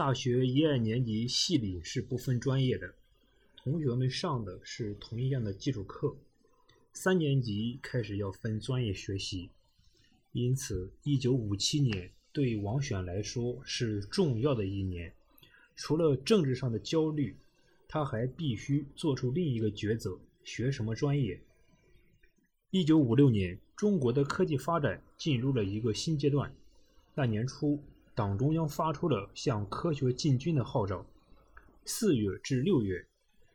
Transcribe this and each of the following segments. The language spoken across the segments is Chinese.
大学一二年级系里是不分专业的，同学们上的是同一样的基础课。三年级开始要分专业学习，因此1957年对王选来说是重要的一年。除了政治上的焦虑，他还必须做出另一个抉择：学什么专业。1956年，中国的科技发展进入了一个新阶段。那年初。党中央发出了向科学进军的号召。四月至六月，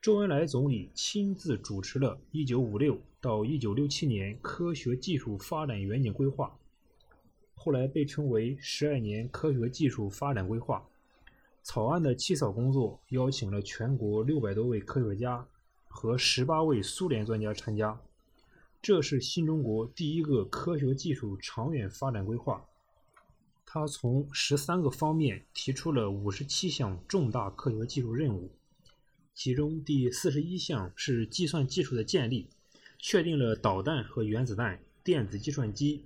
周恩来总理亲自主持了1956到1967年科学技术发展远景规划，后来被称为十二年科学技术发展规划。草案的起草工作邀请了全国六百多位科学家和十八位苏联专家参加。这是新中国第一个科学技术长远发展规划。他从十三个方面提出了五十七项重大科学技术任务，其中第四十一项是计算技术的建立，确定了导弹和原子弹、电子计算机、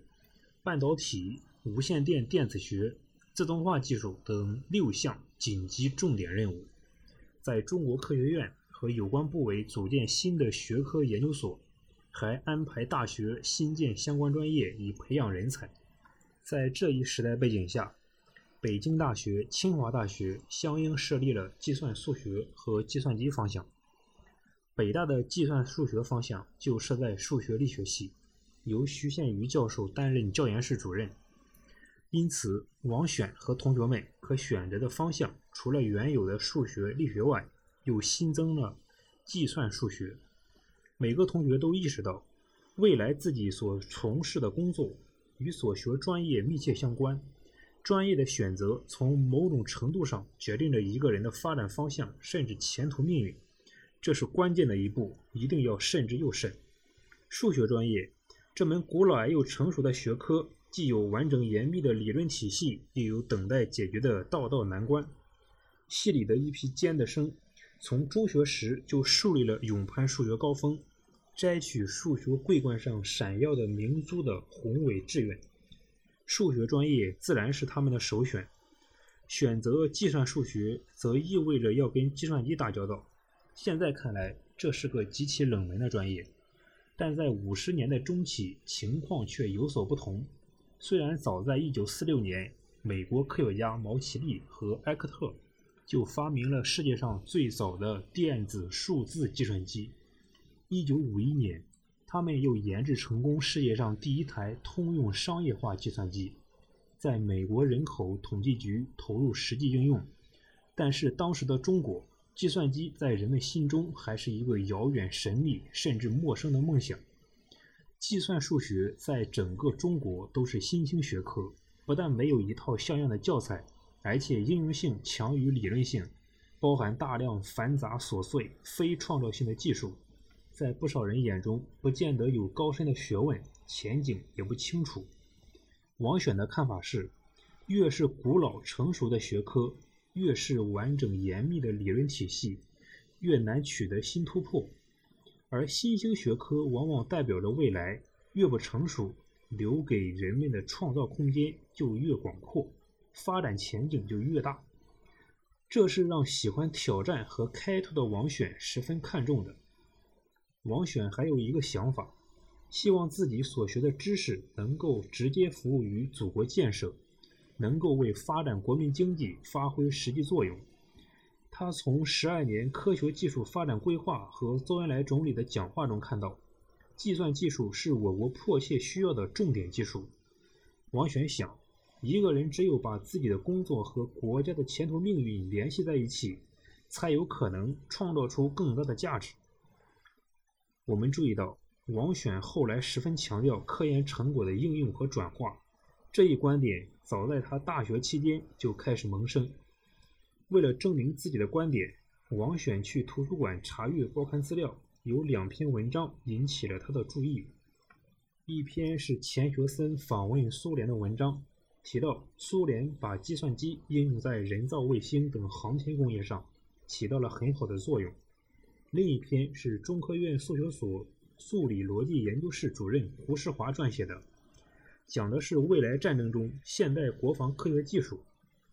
半导体、无线电电子学、自动化技术等六项紧急重点任务。在中国科学院和有关部委组建新的学科研究所，还安排大学新建相关专业以培养人才。在这一时代背景下，北京大学、清华大学相应设立了计算数学和计算机方向。北大的计算数学方向就设在数学力学系，由徐宪瑜教授担任教研室主任。因此，王选和同学们可选择的方向，除了原有的数学力学外，又新增了计算数学。每个同学都意识到，未来自己所从事的工作。与所学专业密切相关，专业的选择从某种程度上决定着一个人的发展方向，甚至前途命运。这是关键的一步，一定要慎之又慎。数学专业这门古老而又成熟的学科，既有完整严密的理论体系，又有等待解决的道道难关。系里的一批尖子生，从中学时就树立了勇攀数学高峰。摘取数学桂冠上闪耀的明珠的宏伟志愿，数学专业自然是他们的首选。选择计算数学，则意味着要跟计算机打交道。现在看来，这是个极其冷门的专业，但在五十年代中期，情况却有所不同。虽然早在1946年，美国科学家毛奇利和埃克特就发明了世界上最早的电子数字计算机。一九五一年，他们又研制成功世界上第一台通用商业化计算机，在美国人口统计局投入实际应用。但是当时的中国，计算机在人们心中还是一个遥远、神秘甚至陌生的梦想。计算数学在整个中国都是新兴学科，不但没有一套像样的教材，而且应用性强于理论性，包含大量繁杂琐碎、非创造性的技术。在不少人眼中，不见得有高深的学问，前景也不清楚。王选的看法是：越是古老成熟的学科，越是完整严密的理论体系，越难取得新突破；而新兴学科往往代表着未来，越不成熟，留给人们的创造空间就越广阔，发展前景就越大。这是让喜欢挑战和开拓的王选十分看重的。王选还有一个想法，希望自己所学的知识能够直接服务于祖国建设，能够为发展国民经济发挥实际作用。他从十二年科学技术发展规划和周恩来总理的讲话中看到，计算技术是我国迫切需要的重点技术。王选想，一个人只有把自己的工作和国家的前途命运联系在一起，才有可能创造出更大的价值。我们注意到，王选后来十分强调科研成果的应用和转化，这一观点早在他大学期间就开始萌生。为了证明自己的观点，王选去图书馆查阅报刊资料，有两篇文章引起了他的注意。一篇是钱学森访问苏联的文章，提到苏联把计算机应用在人造卫星等航天工业上，起到了很好的作用。另一篇是中科院数学所数理逻辑研究室主任胡世华撰写的，讲的是未来战争中现代国防科学技术。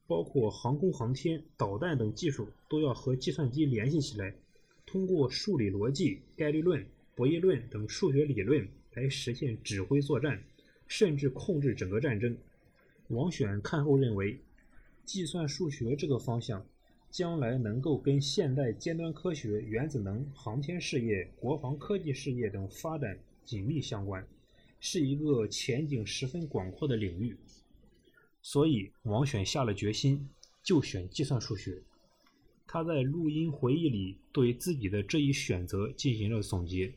包括航空航天、导弹等技术都要和计算机联系起来，通过数理逻辑、概率论、博弈论等数学理论来实现指挥作战，甚至控制整个战争。王选看后认为，计算数学这个方向将来能够跟现代尖端科学、原子能、航天事业、国防科技事业等发展紧密相关，是一个前景十分广阔的领域。所以，王选下了决心，就选计算数学。他在录音回忆里对自己的这一选择进行了总结。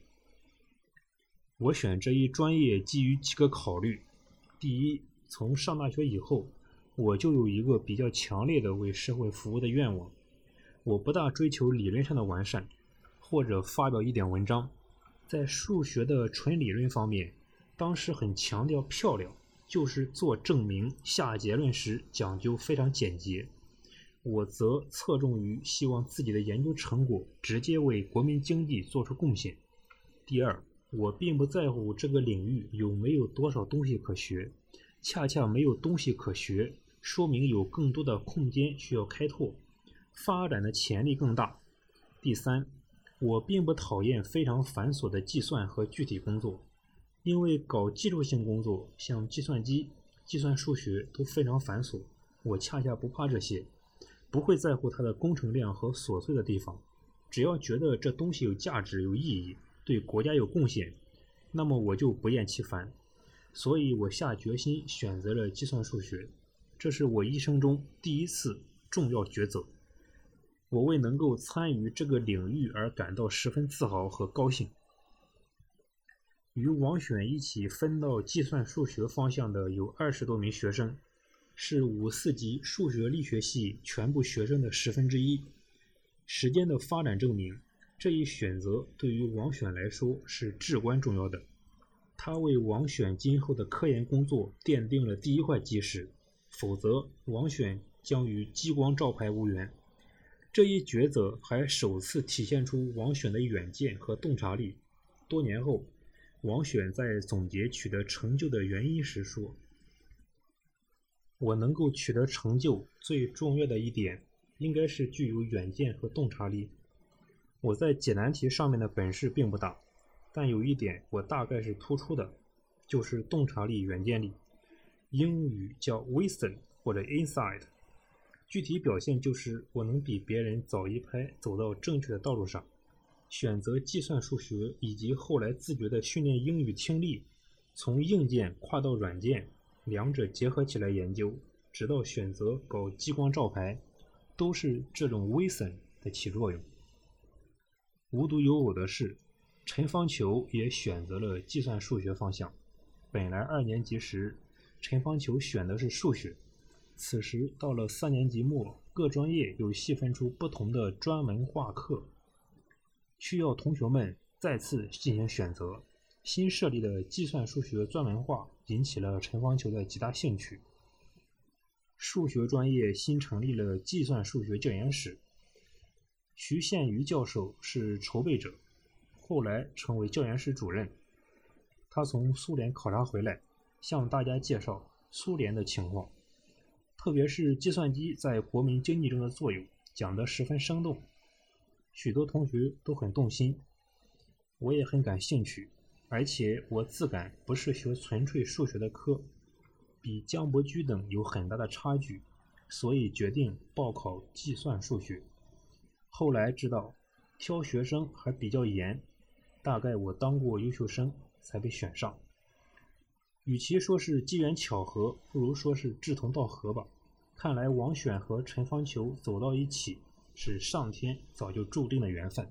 我选这一专业基于几个考虑：第一，从上大学以后，我就有一个比较强烈的为社会服务的愿望。我不大追求理论上的完善，或者发表一点文章。在数学的纯理论方面，当时很强调漂亮。就是做证明、下结论时讲究非常简洁，我则侧重于希望自己的研究成果直接为国民经济做出贡献。第二，我并不在乎这个领域有没有多少东西可学，恰恰没有东西可学，说明有更多的空间需要开拓，发展的潜力更大。第三，我并不讨厌非常繁琐的计算和具体工作。因为搞技术性工作，像计算机、计算数学都非常繁琐，我恰恰不怕这些，不会在乎它的工程量和琐碎的地方，只要觉得这东西有价值、有意义，对国家有贡献，那么我就不厌其烦。所以我下决心选择了计算数学，这是我一生中第一次重要抉择。我为能够参与这个领域而感到十分自豪和高兴。与王选一起分到计算数学方向的有二十多名学生，是五四级数学力学系全部学生的十分之一。时间的发展证明，这一选择对于王选来说是至关重要的。他为王选今后的科研工作奠定了第一块基石，否则王选将与激光照排无缘。这一抉择还首次体现出王选的远见和洞察力。多年后。王选在总结取得成就的原因时说：“我能够取得成就，最重要的一点应该是具有远见和洞察力。我在解难题上面的本事并不大，但有一点我大概是突出的，就是洞察力、远见力。英语叫 wisdom 或者 insight，具体表现就是我能比别人早一拍走到正确的道路上。”选择计算数学，以及后来自觉地训练英语听力，从硬件跨到软件，两者结合起来研究，直到选择搞激光照排，都是这种 wisdom 的起作用。无独有偶的是，陈方球也选择了计算数学方向。本来二年级时，陈方球选的是数学，此时到了三年级末，各专业又细分出不同的专门化课。需要同学们再次进行选择。新设立的计算数学专门化引起了陈方球的极大兴趣。数学专业新成立了计算数学教研室，徐宪瑜教授是筹备者，后来成为教研室主任。他从苏联考察回来，向大家介绍苏联的情况，特别是计算机在国民经济中的作用，讲得十分生动。许多同学都很动心，我也很感兴趣，而且我自感不是学纯粹数学的科，比江伯驹等有很大的差距，所以决定报考计算数学。后来知道挑学生还比较严，大概我当过优秀生才被选上。与其说是机缘巧合，不如说是志同道合吧。看来王选和陈方球走到一起。是上天早就注定的缘分。